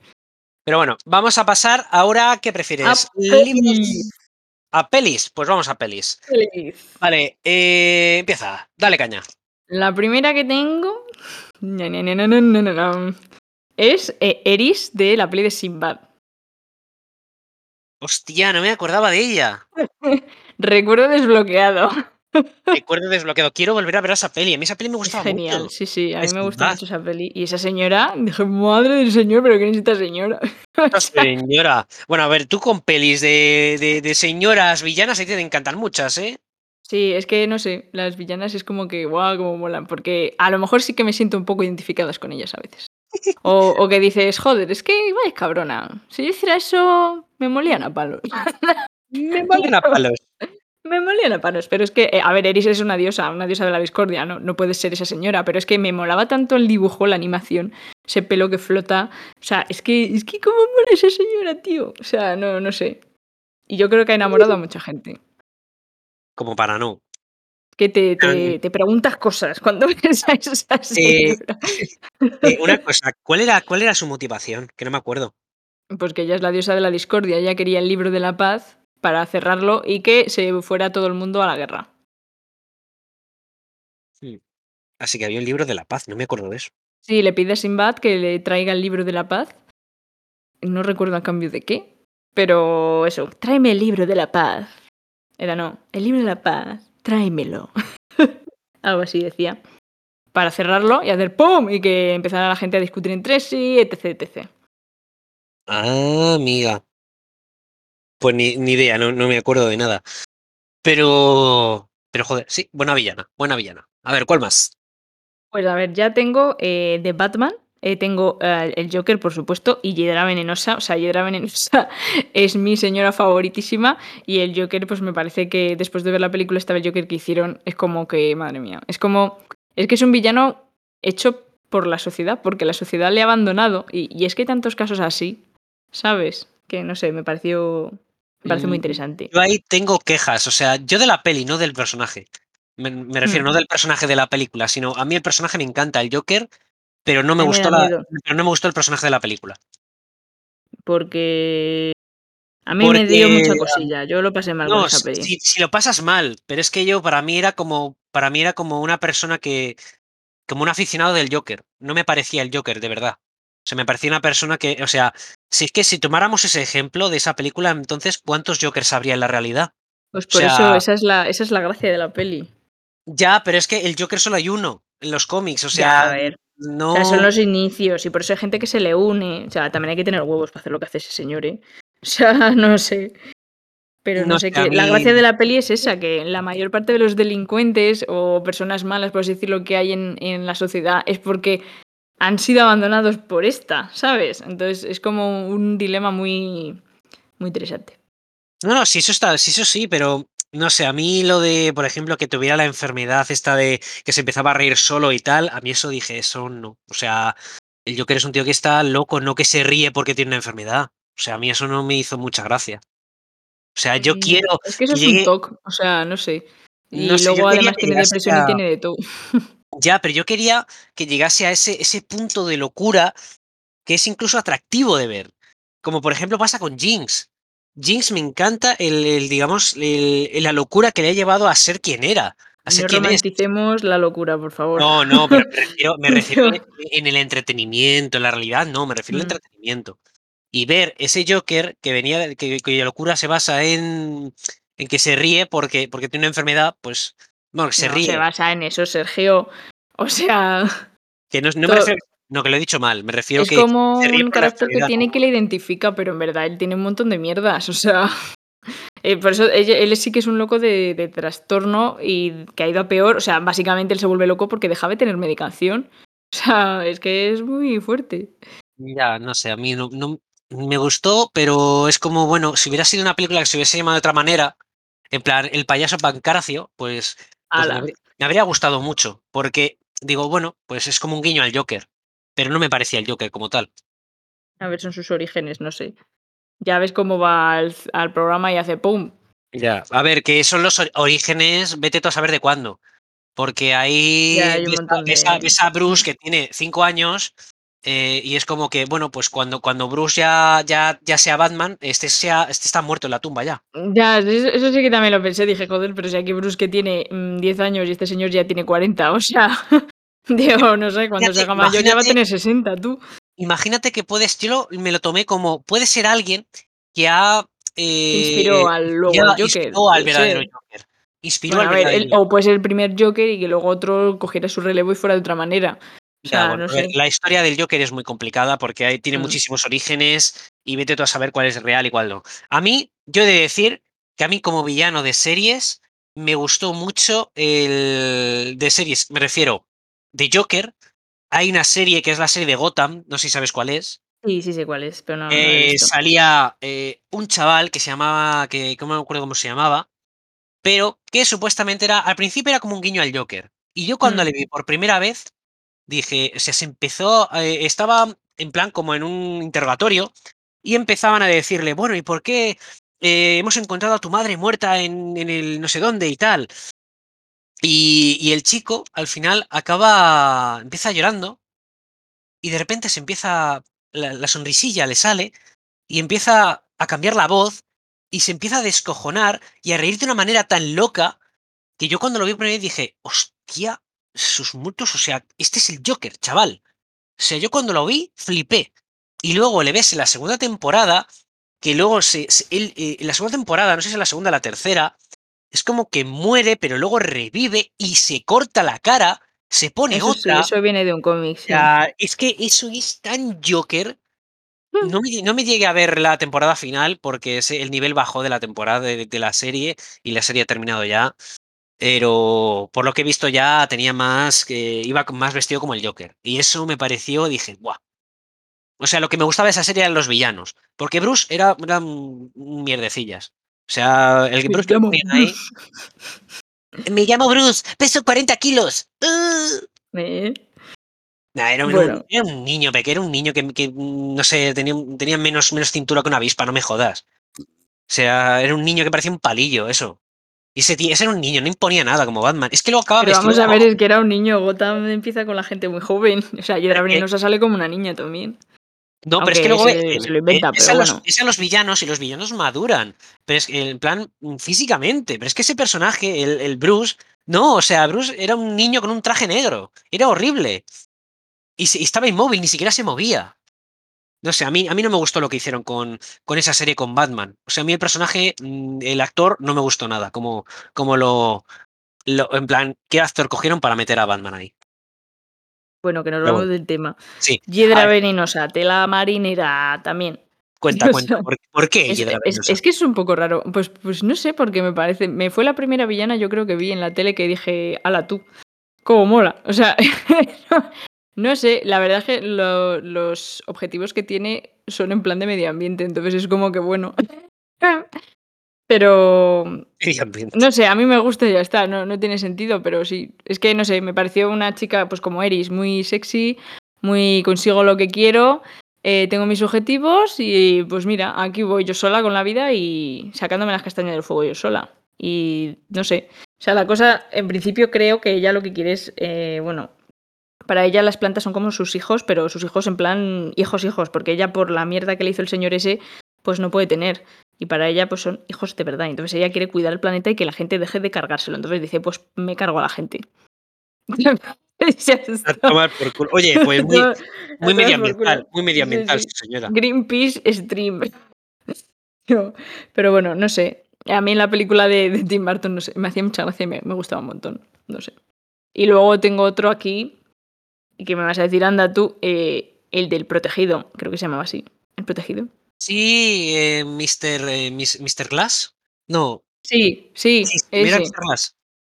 [SPEAKER 2] Pero bueno, vamos a pasar ahora qué prefieres. A pelis. Pues vamos a pelis. Vale, eh, empieza. Dale caña.
[SPEAKER 1] La primera que tengo es eh, Eris de la peli de Sinbad.
[SPEAKER 2] Hostia, no me acordaba de ella. [LAUGHS]
[SPEAKER 1] Recuerdo desbloqueado.
[SPEAKER 2] Recuerdo desbloqueado. Quiero volver a ver esa peli. A mí esa peli me gustaba
[SPEAKER 1] genial,
[SPEAKER 2] mucho.
[SPEAKER 1] sí, sí, a mí
[SPEAKER 2] Es
[SPEAKER 1] me gusta mucho esa peli. Y esa señora, dije, madre del señor, pero ¿qué necesita señora? [LAUGHS]
[SPEAKER 2] Señora. Bueno, a ver, tú con pelis de, de, de señoras villanas ahí te encantan muchas, ¿eh?
[SPEAKER 1] Sí, es que no sé, las villanas es como que, guau, como molan, porque a lo mejor sí que me siento un poco identificadas con ellas a veces. O, o que dices, joder, es que vaya cabrona. Si yo hiciera eso, me molían a palos. [LAUGHS]
[SPEAKER 2] Me valen a palos.
[SPEAKER 1] Me molían a palos, pero es que, eh, a ver, Eris es una diosa, una diosa de la discordia, ¿no? No puede ser esa señora, pero es que me molaba tanto el dibujo, la animación, ese pelo que flota. O sea, es que, es que cómo mola esa señora, tío. O sea, no, no sé. Y yo creo que ha enamorado a mucha gente.
[SPEAKER 2] Como para no.
[SPEAKER 1] Que te, te, te preguntas cosas cuando [LAUGHS] ves a esa señora.
[SPEAKER 2] Eh, una cosa, ¿cuál era, ¿cuál era su motivación? Que no me acuerdo.
[SPEAKER 1] Pues que ella es la diosa de la discordia, ella quería el libro de la paz para cerrarlo y que se fuera todo el mundo a la guerra.
[SPEAKER 2] Así que había un libro de la paz, no me acuerdo de eso.
[SPEAKER 1] Sí, le pide a Sinbad que le traiga el libro de la paz. No recuerdo a cambio de qué, pero eso, tráeme el libro de la paz. Era no, el libro de la paz, tráemelo. [LAUGHS] Algo así decía. Para cerrarlo y hacer ¡pum! y que empezara la gente a discutir entre sí, etc, etc.
[SPEAKER 2] Ah, amiga. Pues ni, ni idea, no, no me acuerdo de nada. Pero. Pero joder, sí, buena villana, buena villana. A ver, ¿cuál más?
[SPEAKER 1] Pues a ver, ya tengo eh, Batman, eh, tengo eh, el Joker, por supuesto, y Hiedra Venenosa. O sea, Hiedra Venenosa [LAUGHS] es mi señora favoritísima. Y el Joker, pues me parece que después de ver la película esta vez Joker que hicieron, es como que, madre mía, es como. Es que es un villano hecho por la sociedad, porque la sociedad le ha abandonado. Y, y es que hay tantos casos así, ¿sabes? Que no sé, me pareció. Me parece muy
[SPEAKER 2] Mm,
[SPEAKER 1] interesante.
[SPEAKER 2] Yo ahí tengo quejas, o sea, yo de la peli, no del personaje. Me, me refiero,
[SPEAKER 1] Mm.
[SPEAKER 2] no del personaje de la película, sino a mí el personaje me encanta, el Joker, pero no me gustó la, pero no me gustó el personaje de la película.
[SPEAKER 1] Porque. A mí me dio mucha cosilla. Yo lo pasé mal con
[SPEAKER 2] No,
[SPEAKER 1] esa peli.
[SPEAKER 2] si, si lo pasas mal, pero es que yo para mí era como para mí era como una persona que como un aficionado del Joker. No me parecía el Joker, de verdad. O sea, me parecía una persona que, o sea, si es que si tomáramos ese ejemplo de esa película, entonces ¿cuántos Jokers habría en la realidad?
[SPEAKER 1] Pues
[SPEAKER 2] O
[SPEAKER 1] por eso, esa es, la, esa es la gracia de la peli.
[SPEAKER 2] ya, pero es que el Joker solo hay uno en los cómics, o
[SPEAKER 1] Ya,
[SPEAKER 2] sea,
[SPEAKER 1] a ver. O
[SPEAKER 2] no
[SPEAKER 1] sea, son los inicios y por eso hay gente que se le une. O sea, también hay que tener huevos para hacer lo que hace ese señor, ¿eh? [LAUGHS] O sea, no sé. Pero no,
[SPEAKER 2] no
[SPEAKER 1] sé qué. La gracia de la peli es esa, que la mayor parte de los delincuentes o personas malas, por así decirlo, que hay en, en la sociedad es porque han sido abandonados por esta, ¿sabes? Entonces es como un dilema muy, muy interesante.
[SPEAKER 2] No, no, sí, eso está, sí, eso sí, pero no sé, a mí lo de, por ejemplo, que tuviera la enfermedad esta de que se empezaba a reír solo y tal, a mí eso dije, eso no. O sea, el Joker es un tío que está loco, no que se ríe porque tiene una enfermedad. O sea, a mí eso no me hizo mucha gracia. O sea, yo
[SPEAKER 1] Mm,
[SPEAKER 2] quiero
[SPEAKER 1] Es que eso
[SPEAKER 2] que
[SPEAKER 1] es un TOC, o sea, no sé. Y
[SPEAKER 2] no
[SPEAKER 1] luego además tiene depresión y tiene de todo. [LAUGHS]
[SPEAKER 2] ya, pero yo quería que llegase a ese ese punto de locura que es incluso atractivo de ver. Como por ejemplo pasa con Jinx. Jinx me encanta el el, digamos, el la locura que le ha llevado a ser quien era, a ser
[SPEAKER 1] No
[SPEAKER 2] quien es.
[SPEAKER 1] romanticemos la locura, por favor.
[SPEAKER 2] No, no, pero me refiero me [LAUGHS] refiero en el entretenimiento, en la realidad no, me refiero al
[SPEAKER 1] Mm.
[SPEAKER 2] entretenimiento. Y ver ese Joker que venía que cuya locura se basa en en que se ríe porque porque tiene una enfermedad, pues, bueno, que se
[SPEAKER 1] No se
[SPEAKER 2] ríe.
[SPEAKER 1] basa en eso, Sergio. O sea,
[SPEAKER 2] Que no no me
[SPEAKER 1] to
[SPEAKER 2] refiero no, que lo he dicho mal, me refiero
[SPEAKER 1] es
[SPEAKER 2] que
[SPEAKER 1] como
[SPEAKER 2] se ríe
[SPEAKER 1] un carácter que tiene que le identifica, pero en verdad él tiene un montón de mierdas, [LAUGHS] o sea, eh, por eso él sí que es un loco de de trastorno y que ha ido a peor, o sea, básicamente él se vuelve loco porque dejaba de tener medicación. [LAUGHS] O sea, es que es muy fuerte.
[SPEAKER 2] Ya, no sé, a mí no no me gustó, pero es como, bueno, si hubiera sido una película que se hubiese llamado de otra manera, en plan, El payaso Pancracio, pues pues me habría me habría gustado mucho, porque digo, bueno, pues es como un guiño al Joker, pero no me parecía el Joker como tal.
[SPEAKER 1] A ver, son sus orígenes, no sé. Ya ves cómo va al programa y hace pum.
[SPEAKER 2] Ya, a ver, que son los orígenes, vete tú a saber de cuándo, porque
[SPEAKER 1] Ya,
[SPEAKER 2] ahí
[SPEAKER 1] un
[SPEAKER 2] ves a
[SPEAKER 1] montón
[SPEAKER 2] ves a
[SPEAKER 1] de
[SPEAKER 2] ves a Bruce que tiene 5 años, eh, y es como que, bueno, pues cuando cuando Bruce ya ya ya sea Batman, este sea este está muerto en la tumba ya.
[SPEAKER 1] Ya, eso eso sí que también lo pensé, dije: "Joder, pero si aquí Bruce que tiene, mm, 10 años y este señor ya tiene 40", o sea, [LAUGHS] digo, no sé, cuando se haga mayor ya va a tener 60, tú.
[SPEAKER 2] imagínate que puedes yo lo me lo tomé como puede ser alguien que ha, eh,
[SPEAKER 1] inspiró al luego Joker,
[SPEAKER 2] inspiró al verdadero
[SPEAKER 1] ser.
[SPEAKER 2] Joker, inspiró
[SPEAKER 1] Bueno,
[SPEAKER 2] al
[SPEAKER 1] a ver, él o puede ser el primer Joker y que luego otro cogiera su relevo y fuera de otra manera. O
[SPEAKER 2] bueno,
[SPEAKER 1] no sé.
[SPEAKER 2] la historia del Joker es muy complicada porque tiene
[SPEAKER 1] Mm.
[SPEAKER 2] muchísimos orígenes y vete tú a saber cuál es real y cuál no. A mí, yo he de decir que a mí como villano de series me gustó mucho el de series, me refiero, de Joker, hay una serie que es la serie de Gotham, no sé si sabes cuál es.
[SPEAKER 1] Sí, sí sé cuál es, pero no,
[SPEAKER 2] Eh, salía, eh, un chaval que se llamaba que no me acuerdo cómo se llamaba, pero que supuestamente era al principio era como un guiño al Joker. Y yo cuando
[SPEAKER 1] Mm.
[SPEAKER 2] le vi por primera vez dije, o sea, se empezó, eh, estaba en plan como en un interrogatorio y empezaban a decirle: "Bueno, ¿y por qué, eh, hemos encontrado a tu madre muerta en en el no sé dónde y tal?". Y y el chico al final acaba empieza llorando y de repente se empieza la la sonrisilla le sale y empieza a cambiar la voz y se empieza a descojonar y a reír de una manera tan loca que yo cuando lo vi por vez dije: "Hostia, sus muertos, o sea, este es el Joker, chaval". O sea, yo cuando lo vi flipé. Y luego le ves en la segunda temporada, que luego se se él, eh, en la segunda temporada, no sé si es la segunda o la tercera, es como que muere, pero luego revive y se corta la cara, se pone
[SPEAKER 1] Eso sí, eso viene de un cómic,
[SPEAKER 2] O
[SPEAKER 1] sí.
[SPEAKER 2] sea, es que eso es tan Joker.
[SPEAKER 1] Mm.
[SPEAKER 2] No me no me llegué a ver la temporada final porque el nivel bajó de la temporada de de la serie y la serie ha terminado ya, pero por lo que he visto ya tenía más que iba más vestido como el Joker. Y eso me pareció, dije: "Buah". O sea, lo que me gustaba de esa serie eran los villanos, porque Bruce era mierdecillas. O sea, el
[SPEAKER 1] Me
[SPEAKER 2] Bruce que
[SPEAKER 1] llamo
[SPEAKER 2] ahí
[SPEAKER 1] Bruce. [LAUGHS]
[SPEAKER 2] "Me llamo Bruce, peso 40 kilos, ¡uh!". [LAUGHS]
[SPEAKER 1] ¿Eh?
[SPEAKER 2] Nah, era un un
[SPEAKER 1] Bueno.
[SPEAKER 2] era un niño peque era un niño que que, no sé, tenía tenía menos menos cintura que una avispa, no me jodas. O sea, era un niño que parecía un palillo, eso. Y ese tío ese era un niño, no imponía nada como Batman. Es que luego acaba
[SPEAKER 1] Pero
[SPEAKER 2] vestido
[SPEAKER 1] vamos a ver, es que era un niño, Gotham empieza con la gente muy joven. [LAUGHS] O sea,
[SPEAKER 2] es que
[SPEAKER 1] Venenosa sale como una niña también.
[SPEAKER 2] No, pero es que luego
[SPEAKER 1] se se lo
[SPEAKER 2] ve
[SPEAKER 1] inventa,
[SPEAKER 2] ves
[SPEAKER 1] pero
[SPEAKER 2] a los
[SPEAKER 1] bueno.
[SPEAKER 2] ves a los villanos y los villanos maduran, pero es que en plan, físicamente, pero es que ese personaje, el el Bruce, no, o sea, Bruce era un niño con un traje negro, era horrible. Y se y estaba inmóvil, ni siquiera se movía. No sé, a mí a mí no me gustó lo que hicieron con con esa serie con Batman. O sea, a mí el personaje, mm, el actor no me gustó nada, como como lo lo en plan, ¿qué actor cogieron para meter a Batman ahí?
[SPEAKER 1] Bueno, que nos vamos
[SPEAKER 2] bueno,
[SPEAKER 1] del tema.
[SPEAKER 2] sí. A
[SPEAKER 1] Hiedra
[SPEAKER 2] ver,
[SPEAKER 1] Venenosa, tela marinera también. [LAUGHS]
[SPEAKER 2] cuenta, cuenta, ¿por por qué
[SPEAKER 1] es es
[SPEAKER 2] Venenosa?
[SPEAKER 1] es que es un poco raro. Pues pues no sé, porque me parece me fue la primera villana, yo creo que vi en la tele que dije: "Hala tú, cómo mola". O sea, [LAUGHS] no sé, la verdad es que lo los objetivos que tiene son en plan de medio ambiente, entonces es como que bueno. [LAUGHS] Pero,
[SPEAKER 2] Medio ambiente.
[SPEAKER 1] no sé, a mí me gusta y ya está, no no tiene sentido, pero sí. Es que, no sé, me pareció una chica, pues como Eris, muy sexy, muy consigo lo que quiero, eh, tengo mis objetivos y pues mira, aquí voy yo sola con la vida y sacándome las castañas del fuego yo sola. Y no sé, o sea, la cosa, en principio creo que ella lo que quiere es, eh, bueno, para ella las plantas son como sus hijos, pero sus hijos en plan hijos, hijos, porque ella por la mierda que le hizo el señor ese, pues no puede tener. Y para ella, pues son hijos de verdad. Entonces ella quiere cuidar el planeta y que la gente deje de cargárselo. Entonces dice, pues me cargo a la gente. [LAUGHS]
[SPEAKER 2] A tomar por culo. Oye, pues muy, [LAUGHS] muy medioambiental, muy medioambiental,
[SPEAKER 1] Sí, sí.
[SPEAKER 2] señora.
[SPEAKER 1] Greenpeace Stream. [LAUGHS] Yo- Pero bueno, no sé. A mí en la película de, de Tim Burton, no sé, me hacía mucha gracia y me, me gustaba un montón. No sé. Y luego tengo otro aquí, que me vas a decir, anda tú, eh, el del protegido, creo que se llamaba así. ¿El protegido?
[SPEAKER 2] Sí, eh, Mr. eh, Mr. Glass. No,
[SPEAKER 1] Sí, sí,
[SPEAKER 2] sí, ¿era
[SPEAKER 1] ese.
[SPEAKER 2] Mr. Glass?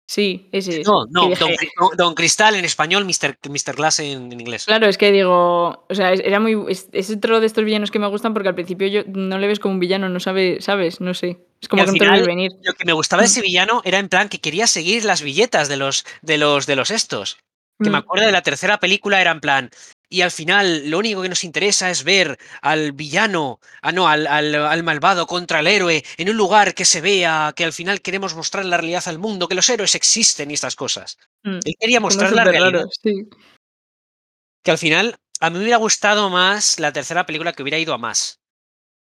[SPEAKER 1] Sí, ese es.
[SPEAKER 2] No, no, Don, Cri- Don- Cristal en español, Mr. Mr. Glass en, en inglés.
[SPEAKER 1] Claro, es que digo, o sea, era muy es, es otro de estos villanos que me gustan porque al principio yo no le ves como un villano, no sabe, sabes, no sé. Es como
[SPEAKER 2] Y
[SPEAKER 1] que
[SPEAKER 2] al
[SPEAKER 1] no
[SPEAKER 2] final,
[SPEAKER 1] venir.
[SPEAKER 2] Lo que me gustaba de
[SPEAKER 1] Mm.
[SPEAKER 2] ese villano era en plan que quería seguir las billetas de los, de los, de los estos. Que me
[SPEAKER 1] Mm.
[SPEAKER 2] acuerdo de la tercera película era en plan. Y al final lo único que nos interesa es ver al villano, ah no, al, al, al malvado contra el héroe en un lugar que se vea, que al final queremos mostrar la realidad al mundo, que los héroes existen y estas cosas.
[SPEAKER 1] Mm.
[SPEAKER 2] Él quería mostrar la realidad.
[SPEAKER 1] raro, sí.
[SPEAKER 2] Que al final a mí me hubiera gustado más la tercera película que hubiera ido a más.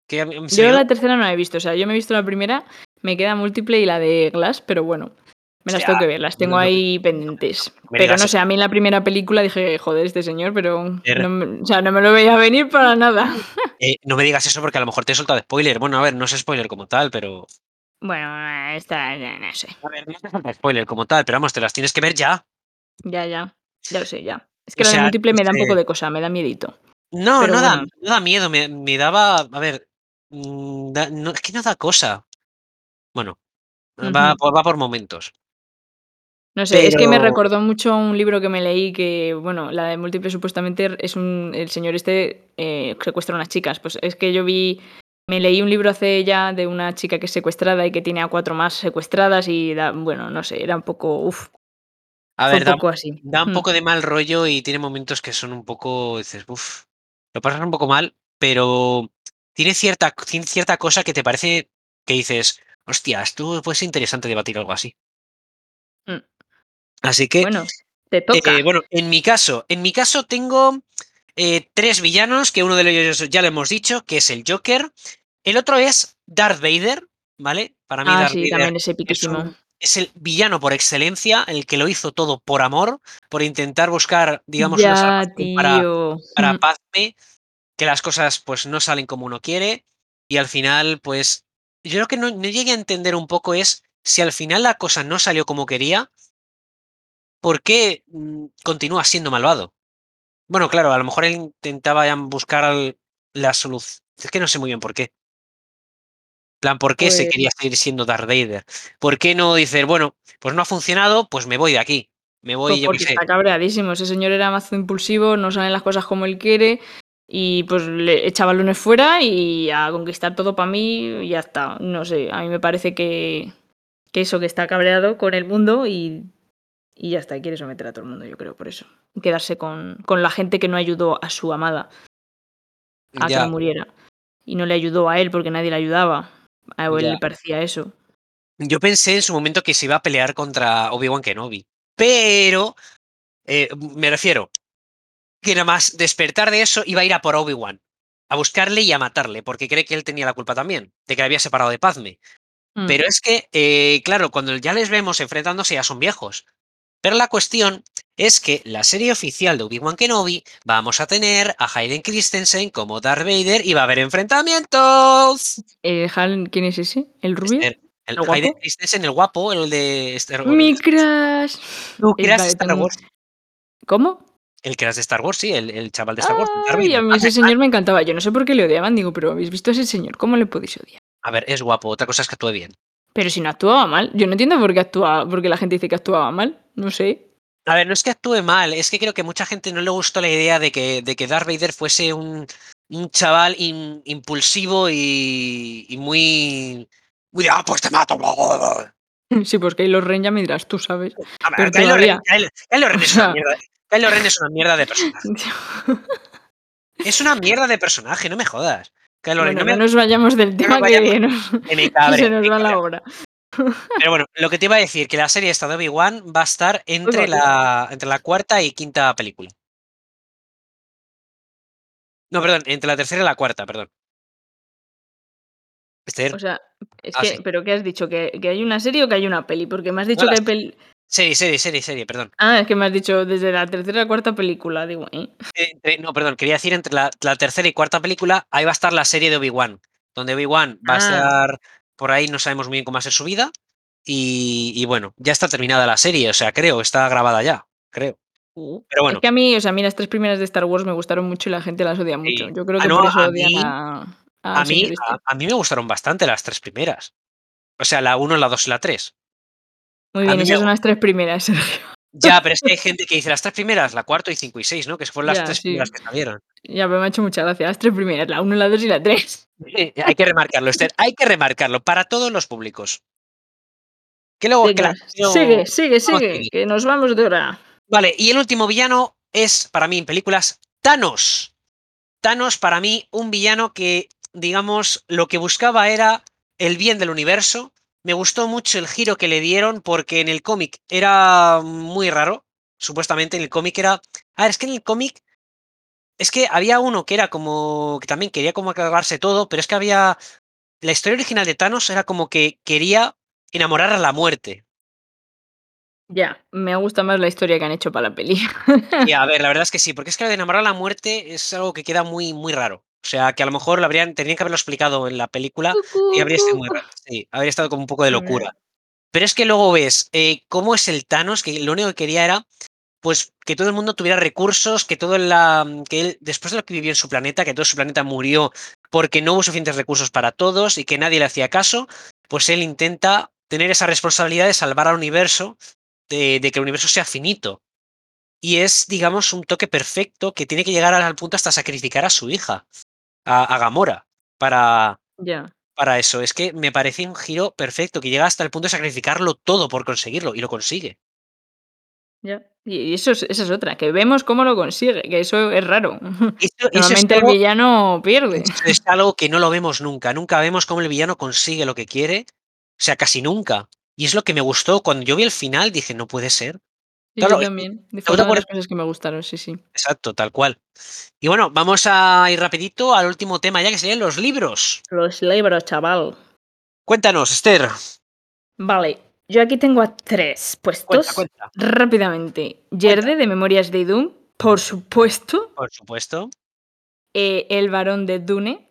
[SPEAKER 2] Que
[SPEAKER 1] Yo la tercera no la he visto, o sea, yo me he visto la primera, me queda múltiple y la de Glass, pero bueno, me las tengo que ver, las tengo ahí pendientes. Pero no sé, a mí en la primera película dije, joder, este señor, pero
[SPEAKER 2] Er-
[SPEAKER 1] no me, o sea, no me lo veía venir para nada. [LAUGHS]
[SPEAKER 2] Eh, no me digas eso porque a lo mejor te he soltado spoiler. Bueno, a ver, no es spoiler como tal, pero.
[SPEAKER 1] Bueno, esta, no, no sé,
[SPEAKER 2] A ver, no te falta spoiler como tal, pero vamos, te las tienes que ver ya.
[SPEAKER 1] ya, ya, ya lo sé, ya. Es que
[SPEAKER 2] O
[SPEAKER 1] la
[SPEAKER 2] sea,
[SPEAKER 1] de múltiple me da un
[SPEAKER 2] este-
[SPEAKER 1] poco de cosa, me da miedito.
[SPEAKER 2] No,
[SPEAKER 1] Pero
[SPEAKER 2] no da, no da miedo, me, me daba. A ver. mm, da- no, es que no da cosa. Bueno, va, va por momentos.
[SPEAKER 1] No sé, es que me recordó mucho un libro que me leí que, bueno, la de múltiple supuestamente es un. El señor este eh, secuestra a unas chicas. Pues es que yo vi. Me leí un libro hace ya de una chica que es secuestrada y que tiene a cuatro más secuestradas y da, bueno, no sé, era un poco. Uf,
[SPEAKER 2] A ver,
[SPEAKER 1] un
[SPEAKER 2] da,
[SPEAKER 1] poco así.
[SPEAKER 2] da un
[SPEAKER 1] Mm.
[SPEAKER 2] poco de mal rollo y tiene momentos que son un poco. Dices, uff. Lo pasas un poco mal, pero tiene cierta, tiene cierta cosa que te parece que dices, hostia, esto puede ser interesante debatir algo así.
[SPEAKER 1] Mm.
[SPEAKER 2] Así que.
[SPEAKER 1] Bueno, te toca.
[SPEAKER 2] Eh, bueno, en mi caso, en mi caso tengo eh, tres villanos, que uno de ellos ya lo hemos dicho, que es el Joker. El otro es Darth Vader, ¿vale? Para mí
[SPEAKER 1] ah,
[SPEAKER 2] Darth
[SPEAKER 1] sí,
[SPEAKER 2] Vader
[SPEAKER 1] también es
[SPEAKER 2] es,
[SPEAKER 1] epiquísimo.
[SPEAKER 2] un- es el villano por excelencia, el que lo hizo todo por amor, por intentar buscar, digamos,
[SPEAKER 1] Ya,
[SPEAKER 2] para, para
[SPEAKER 1] Mm.
[SPEAKER 2] Padme, que las cosas pues no salen como uno quiere y al final pues yo lo que no, no llegué a entender un poco es si al final la cosa no salió como quería, ¿por qué mm, continúa siendo malvado? Bueno, claro, a lo mejor él intentaba ya buscar la solución. Es que no sé muy bien por qué. En plan, ¿por qué se
[SPEAKER 1] Pues-
[SPEAKER 2] quería seguir siendo Darth Vader? ¿Por qué no dices, bueno, pues no ha funcionado, pues me voy de aquí? Me voy,
[SPEAKER 1] Pues
[SPEAKER 2] yo
[SPEAKER 1] porque
[SPEAKER 2] sé.
[SPEAKER 1] está cabreadísimo. Ese señor era mazo impulsivo, no salen las cosas como él quiere. Y pues le echaba balones fuera y a conquistar todo para mí y ya está. No sé, a mí me parece que, que eso, que está cabreado con el mundo y, y ya está, quiere someter a todo el mundo, yo creo, por eso. Quedarse con, con la gente que no ayudó a su amada a que
[SPEAKER 2] Ya,
[SPEAKER 1] muriera. Y no le ayudó a él porque nadie le ayudaba. A él
[SPEAKER 2] Ya.
[SPEAKER 1] le parecía eso.
[SPEAKER 2] Yo pensé en su momento que se iba a pelear contra Obi-Wan Kenobi. Pero, eh, me refiero, que nada más despertar de eso iba a ir a por Obi-Wan. A buscarle y a matarle, porque cree que él tenía la culpa también, de que le había separado de Padme.
[SPEAKER 1] Mm.
[SPEAKER 2] Pero es que, eh, claro, cuando ya les vemos enfrentándose ya son viejos. Pero la cuestión es que la serie oficial de Obi-Wan Kenobi vamos a tener a Hayden Christensen como Darth Vader y va a haber enfrentamientos.
[SPEAKER 1] Eh, Hal, ¿Quién es ese? ¿El rubio?
[SPEAKER 2] Este, el
[SPEAKER 1] ¿El guapo?
[SPEAKER 2] Hayden Christensen, el guapo, el de Star Wars.
[SPEAKER 1] Mi crush. Vale,
[SPEAKER 2] Star Wars.
[SPEAKER 1] ¿Cómo?
[SPEAKER 2] El que eras de Star Wars, sí, el, el chaval de Star Wars.
[SPEAKER 1] Ay, a mí ese señor me encantaba. Yo no sé por qué le odiaban, digo, pero habéis visto a ese señor, ¿cómo le podéis odiar?
[SPEAKER 2] A ver, es guapo. Otra cosa es que actúe bien.
[SPEAKER 1] Pero si no actuaba mal, yo no entiendo por qué actuaba, porque la gente dice que actuaba mal, no sé.
[SPEAKER 2] A ver, no es que actúe mal, es que creo que mucha gente no le gustó la idea de que, de que Darth Vader fuese un, un chaval in- impulsivo y, y muy. Muy de, ah, pues te mato. [LAUGHS]
[SPEAKER 1] Sí, pues Kylo Ren ya me dirás, tú sabes.
[SPEAKER 2] A ver,
[SPEAKER 1] Pero
[SPEAKER 2] Kylo Ren,
[SPEAKER 1] todavía.
[SPEAKER 2] Kylo- Kylo Ren [LAUGHS] es una mierda. Kylo Ren es una mierda de personaje. [LAUGHS] Es una mierda de personaje, no me jodas. Que
[SPEAKER 1] Bueno,
[SPEAKER 2] no me-
[SPEAKER 1] no nos vayamos del tema que, nos-
[SPEAKER 2] que me
[SPEAKER 1] que
[SPEAKER 2] cabre,
[SPEAKER 1] se nos va la obra. [LAUGHS]
[SPEAKER 2] Pero bueno, lo que te iba a decir, que la serie esta de Obi-Wan va a estar entre la, entre la cuarta y quinta película. No, perdón, entre la tercera y la cuarta, perdón. Esther,
[SPEAKER 1] O sea, es
[SPEAKER 2] Ah,
[SPEAKER 1] que,
[SPEAKER 2] sí.
[SPEAKER 1] pero ¿qué has dicho? ¿Que, que hay una serie o que hay una peli? Porque me has dicho
[SPEAKER 2] No,
[SPEAKER 1] que hay peli.
[SPEAKER 2] Serie, serie, serie, serie, perdón.
[SPEAKER 1] Ah, es que me has dicho desde la tercera a la cuarta película. Digo, ¿eh?
[SPEAKER 2] Entre- no, perdón, quería decir entre la, la tercera y cuarta película, ahí va a estar la serie de Obi-Wan, donde Obi-Wan va a
[SPEAKER 1] Ah.
[SPEAKER 2] estar por ahí, no sabemos muy bien cómo va a ser su vida. Y, y bueno, ya está terminada la serie, o sea, creo, está grabada ya, creo. Pero bueno,
[SPEAKER 1] Es que a mí, o sea, a mí las tres primeras de Star Wars me gustaron mucho y la gente las odia mucho.
[SPEAKER 2] Sí.
[SPEAKER 1] Yo creo
[SPEAKER 2] Ah,
[SPEAKER 1] que
[SPEAKER 2] no,
[SPEAKER 1] por eso
[SPEAKER 2] a
[SPEAKER 1] odian
[SPEAKER 2] mí-
[SPEAKER 1] a, a,
[SPEAKER 2] a mí, a, a mí me gustaron bastante las tres primeras. O sea, la 1, la 2 y la 3.
[SPEAKER 1] Muy bien, esas son las tres primeras, Sergio.
[SPEAKER 2] Ya, [LAUGHS] pero es que hay gente que dice las tres primeras, la cuarta y 5 y 6, ¿no? Que fueron las
[SPEAKER 1] Ya,
[SPEAKER 2] tres
[SPEAKER 1] sí.
[SPEAKER 2] primeras que salieron.
[SPEAKER 1] Ya, pero me ha hecho mucha gracia. Las tres primeras, la 1, la 2 y la 3.
[SPEAKER 2] Eh, [LAUGHS] hay que remarcarlo, Esther, hay que remarcarlo para todos los públicos. Que luego que la
[SPEAKER 1] sigue, sigue, sigue, que nos vamos de hora.
[SPEAKER 2] Vale, y el último villano es, para mí, en películas, Thanos. Thanos, para mí, un villano que, digamos, lo que buscaba era el bien del universo. Me gustó mucho el giro que le dieron porque en el cómic era muy raro. Supuestamente en el cómic era... A ver, es que en el cómic... Es que había uno que era como... que también quería como cargarse todo, pero es que había... La historia original de Thanos era como que quería enamorar a la muerte.
[SPEAKER 1] Ya, me gusta más la historia que han hecho para la peli.
[SPEAKER 2] Y a [LAUGHS] ver, la verdad es que sí, porque es que lo de enamorar a la muerte es algo que queda muy, muy raro. O sea, que a lo mejor lo habrían, tendrían que haberlo explicado en la película y habría sido muy raro. Sí, habría estado como un poco de locura. Pero es que luego ves eh, cómo es el Thanos, que lo único que quería era pues que todo el mundo tuviera recursos, que todo la que él después de lo que vivió en su planeta, que todo su planeta murió porque no hubo suficientes recursos para todos y que nadie le hacía caso, pues él intenta tener esa responsabilidad de salvar al universo, de, de que el universo sea finito. Y es, digamos, un toque perfecto que tiene que llegar al punto hasta sacrificar a su hija, a, a Gamora, para, para eso. Es que me parece un giro perfecto, que llega hasta el punto de sacrificarlo todo por conseguirlo, y lo consigue.
[SPEAKER 1] Ya. Y eso es, esa es otra, que vemos cómo lo consigue, que eso es raro. [LAUGHS]
[SPEAKER 2] Esto- eso es
[SPEAKER 1] Normalmente el villano pierde.
[SPEAKER 2] Esto es algo que no lo vemos nunca. Nunca vemos cómo el villano consigue lo que quiere. O sea, casi nunca. Y es lo que me gustó. Cuando yo vi el final dije, no puede ser.
[SPEAKER 1] Sí,
[SPEAKER 2] Claro,
[SPEAKER 1] yo
[SPEAKER 2] y-
[SPEAKER 1] también.
[SPEAKER 2] te
[SPEAKER 1] Fue una de
[SPEAKER 2] acuerdas-
[SPEAKER 1] las cosas que me gustaron, sí, sí.
[SPEAKER 2] Exacto, tal cual. Y bueno, vamos a ir rapidito al último tema ya, que serían los libros.
[SPEAKER 1] Los libros, chaval.
[SPEAKER 2] Cuéntanos, Esther.
[SPEAKER 1] Vale, yo aquí tengo a tres puestos.
[SPEAKER 2] Cuenta, cuenta.
[SPEAKER 1] Rápidamente. Yerde de Memorias de Idun, por supuesto.
[SPEAKER 2] Por supuesto.
[SPEAKER 1] Eh, el varón de Dune.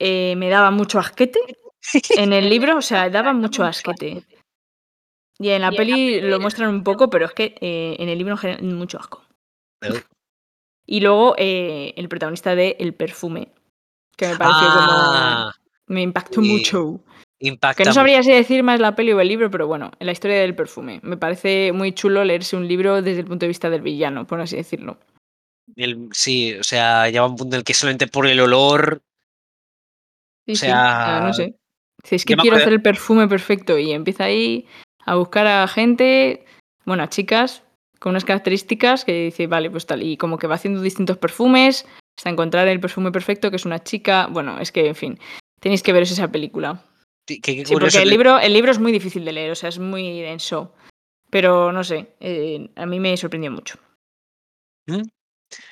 [SPEAKER 1] eh, me daba mucho asquete. [LAUGHS] En el libro, o sea, daba mucho asquete. Y en la peli lo muestran un poco, pero es que eh, en el libro en general, mucho asco. Y luego eh, el protagonista de El perfume, que me pareció
[SPEAKER 2] Ah,
[SPEAKER 1] como... Me impactó
[SPEAKER 2] sí.
[SPEAKER 1] mucho.
[SPEAKER 2] impacta.
[SPEAKER 1] Que no
[SPEAKER 2] mucho.
[SPEAKER 1] sabría si decir más la peli o el libro, pero bueno, en la historia del perfume. Me parece muy chulo leerse un libro desde el punto de vista del villano, por así decirlo.
[SPEAKER 2] El- sí, o sea, llega un punto en el que solamente por el olor.
[SPEAKER 1] Sí,
[SPEAKER 2] O
[SPEAKER 1] sí,
[SPEAKER 2] sea,
[SPEAKER 1] no sé. Si es que quiero hacer el perfume perfecto y empieza ahí a buscar a gente, bueno, a chicas con unas características que dice, vale, pues tal, y como que va haciendo distintos perfumes hasta encontrar el perfume perfecto, que es una chica. Bueno, es que, en fin, tenéis que veros esa película.
[SPEAKER 2] que
[SPEAKER 1] Sí, porque el libro, el libro es muy difícil de leer, o sea, es muy denso. Pero no sé, eh, a mí me sorprendió mucho.
[SPEAKER 2] ¿Mm?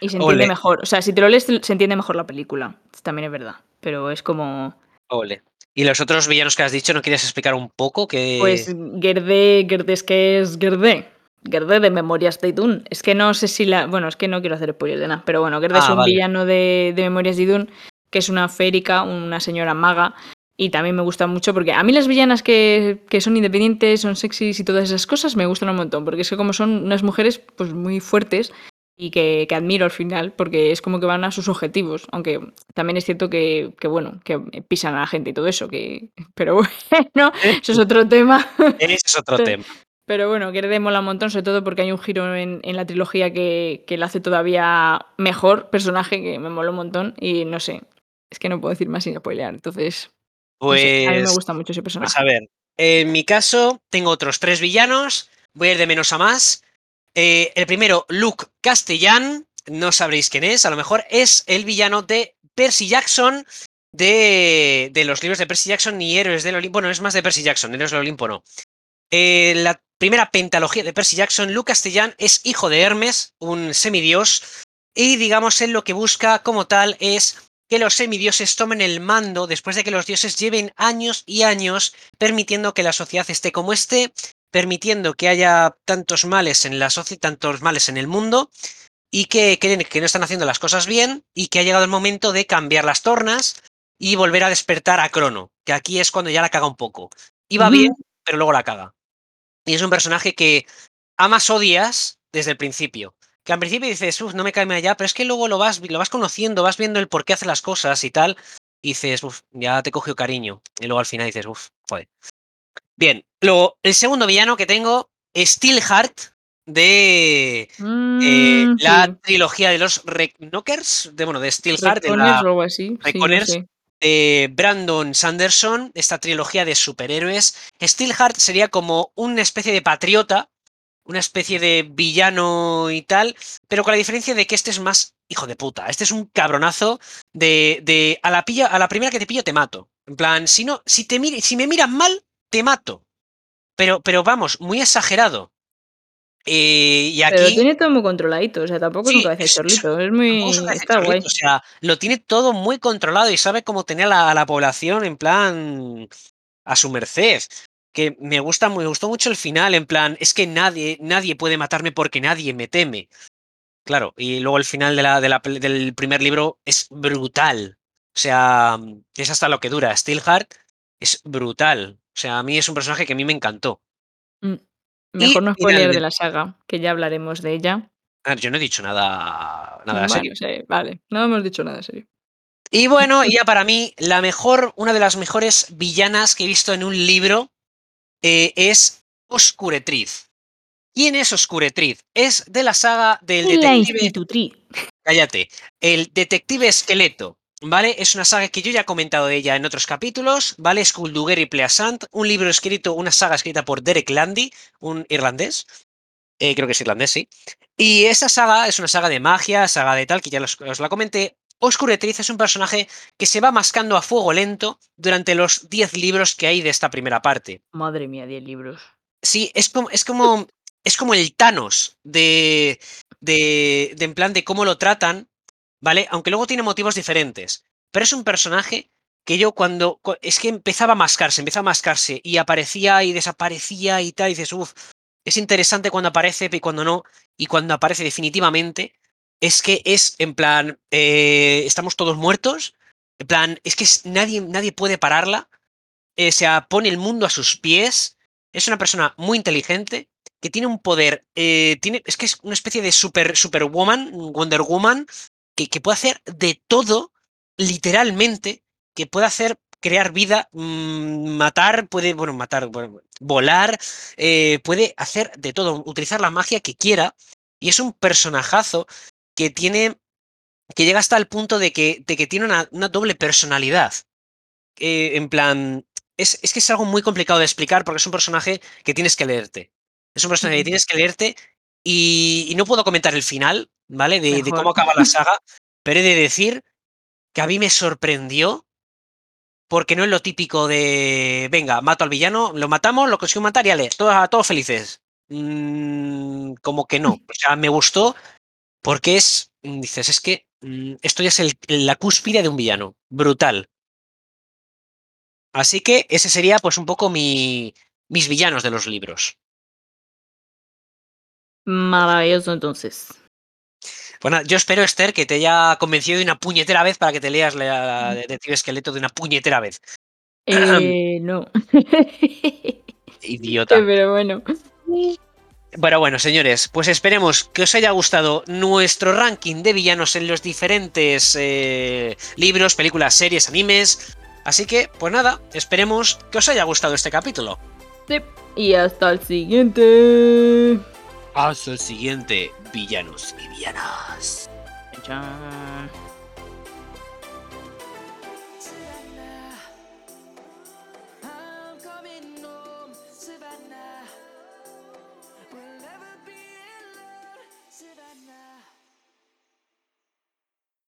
[SPEAKER 1] Y se
[SPEAKER 2] Ole.
[SPEAKER 1] entiende mejor. O sea, si te lo lees, se entiende mejor la película. También es verdad. Pero es como.
[SPEAKER 2] Ole. ¿Y los otros villanos que has dicho, no quieres explicar un poco? Que...
[SPEAKER 1] Pues Gerde, Gerde es que es Gerde. Gerde de Memorias de Idun. Es que no sé si la. Bueno, es que no quiero hacer spoiler de nada. Pero bueno, Gerde es
[SPEAKER 2] Ah,
[SPEAKER 1] un
[SPEAKER 2] vale.
[SPEAKER 1] villano de, de Memorias de Idun, que es una férica, una señora maga. Y también me gusta mucho porque a mí las villanas que, que son independientes, son sexys y todas esas cosas me gustan un montón. Porque es que como son unas mujeres pues muy fuertes y que, que admiro al final, porque es como que van a sus objetivos. Aunque también es cierto que, que, bueno, que pisan a la gente y todo eso. que Pero [LAUGHS] bueno, eso es otro tema.
[SPEAKER 2] Ese es otro tema.
[SPEAKER 1] Pero bueno, Gerde mola un montón, sobre todo porque hay un giro en, en la trilogía que, que lo hace todavía mejor personaje, que me mola un montón. Y no sé, es que no puedo decir más sin spoilear. Entonces, no
[SPEAKER 2] Pues,
[SPEAKER 1] sé, a mí me gusta mucho ese
[SPEAKER 2] pues
[SPEAKER 1] personaje.
[SPEAKER 2] a ver, en mi caso tengo otros tres villanos, voy a ir de menos a más. Eh, el primero, Luke Castellán, no sabréis quién es, a lo mejor es el villano de Percy Jackson de, de los libros de Percy Jackson ni Héroes del Olimpo, bueno, es más de Percy Jackson, Héroes del Olimpo no. Eh, la primera pentalogía de Percy Jackson, Luke Castellán es hijo de Hermes, un semidios, y digamos él lo que busca como tal es que los semidioses tomen el mando después de que los dioses lleven años y años permitiendo que la sociedad esté como esté, permitiendo que haya tantos males en la sociedad, tantos males en el mundo y que creen que no están haciendo las cosas bien y que ha llegado el momento de cambiar las tornas y volver a despertar a Crono, que aquí es cuando ya la caga un poco. Iba bien, pero luego la caga. Y es un personaje que amas odias desde el principio. Que al principio dices, uff, no me cae allá, pero es que luego lo vas, lo vas conociendo, vas viendo el por qué hace las cosas y tal. Y dices, uff, ya te cogió cariño. Y luego al final dices, uff, joder. Bien, luego el segundo villano que tengo, Steelheart, de eh,
[SPEAKER 1] Mm,
[SPEAKER 2] la trilogía de los Knockers, de bueno, de Steelheart, de la
[SPEAKER 1] o algo así. Sí, no
[SPEAKER 2] Reconers,
[SPEAKER 1] sé.
[SPEAKER 2] de Brandon Sanderson, esta trilogía de superhéroes. Steelheart sería como una especie de patriota, una especie de villano y tal, pero con la diferencia de que este es más hijo de puta. Este es un cabronazo de, de a la pilla, a la primera que te pillo te mato. En plan, si no, si te si me miras mal, te mato. Pero, pero vamos, muy exagerado. Eh, y
[SPEAKER 1] Pero
[SPEAKER 2] aquí
[SPEAKER 1] tiene todo muy controladito, o sea, tampoco es un
[SPEAKER 2] Sí,
[SPEAKER 1] cabeza de
[SPEAKER 2] es- es-
[SPEAKER 1] chorlito, es
[SPEAKER 2] un
[SPEAKER 1] muy... está
[SPEAKER 2] chorlito,
[SPEAKER 1] guay.
[SPEAKER 2] O sea, lo tiene todo muy controlado y sabe cómo tener a la, a la población en plan a su merced. Que me gusta, me gustó mucho el final, en plan, es que nadie, nadie puede matarme porque nadie me teme. Claro, y luego el final de la, de la pel- del primer libro es brutal. O sea, es hasta lo que dura. Steelheart es brutal. O sea, a mí es un personaje que a mí me encantó.
[SPEAKER 1] Mm.
[SPEAKER 2] Y
[SPEAKER 1] Mejor no spoiler de la saga, que ya hablaremos de ella.
[SPEAKER 2] a ver, yo no he dicho nada, nada serio.
[SPEAKER 1] Bueno, sí, vale, no hemos dicho nada serio.
[SPEAKER 2] Y bueno, y ya para mí, la mejor, una de las mejores villanas que he visto en un libro eh, es Oscuretriz. ¿Quién es Oscuretriz? Es de la saga del
[SPEAKER 1] La
[SPEAKER 2] detective.
[SPEAKER 1] institutriz.
[SPEAKER 2] Cállate. El detective esqueleto. ¿Vale? Es una saga que yo ya he comentado de ella en otros capítulos, ¿vale? Skulduger y Pleasant, un libro escrito, una saga escrita por Derek Landy, un irlandés. Eh, creo que es irlandés, sí. Y esta saga es una saga de magia, saga de tal, que ya los- os la comenté. Oscuretriz es un personaje que se va mascando a fuego lento durante los 10 libros que hay de esta primera parte.
[SPEAKER 1] Madre mía, 10 libros.
[SPEAKER 2] Sí, es como, es como, es como el Thanos de, de, de en plan de cómo lo tratan, ¿vale? Aunque luego tiene motivos diferentes. Pero es un personaje que yo cuando, cu- es que empezaba a mascarse, empezaba a mascarse y aparecía y desaparecía y tal, dices, uff, es interesante cuando aparece y cuando no, y cuando aparece definitivamente, es que es en plan, eh, estamos todos muertos, en plan, es que es- nadie, nadie puede pararla, eh, o sea, pone el mundo a sus pies, es una persona muy inteligente, que tiene un poder, eh, tiene, es que es una especie de super, superwoman, Wonder Woman, que, que puede hacer de todo, literalmente, que puede hacer crear vida, mm, matar, puede, bueno, matar, bueno, volar, eh, puede hacer de todo, utilizar la magia que quiera, y es un personajazo que tiene, que llega hasta el punto de que, de que tiene una, una doble personalidad. Eh, en plan, es, es que es algo muy complicado de explicar porque es un personaje que tienes que leerte. Es un personaje que tienes que leerte y, y no puedo comentar el final, ¿vale? De, cómo acaba la saga, [LAUGHS] pero he de decir que a mí me sorprendió porque no es lo típico de, venga, mato al villano, lo matamos, lo consigo matar y ale, todos, todos felices. Mm, como que no. O sea, me gustó porque es, mm, dices, es que mm, esto ya es el- la cúspide de un villano. Brutal. Así que ese sería pues un poco mi, mis villanos de los libros.
[SPEAKER 1] Maravilloso, entonces.
[SPEAKER 2] Bueno, yo espero, Esther, que te haya convencido de una puñetera vez para que te leas la Detective Esqueleto de una puñetera vez.
[SPEAKER 1] Eh, [CLEARS THROAT] no. [LAUGHS]
[SPEAKER 2] Idiota.
[SPEAKER 1] Pero bueno.
[SPEAKER 2] Bueno, bueno, señores, pues esperemos que os haya gustado nuestro ranking de villanos en los diferentes eh, libros, películas, series, animes. Así que, pues nada, esperemos que os haya gustado este capítulo.
[SPEAKER 1] Sí. Y hasta el siguiente.
[SPEAKER 2] Hasta el siguiente, villanos y villanas.
[SPEAKER 1] Chan.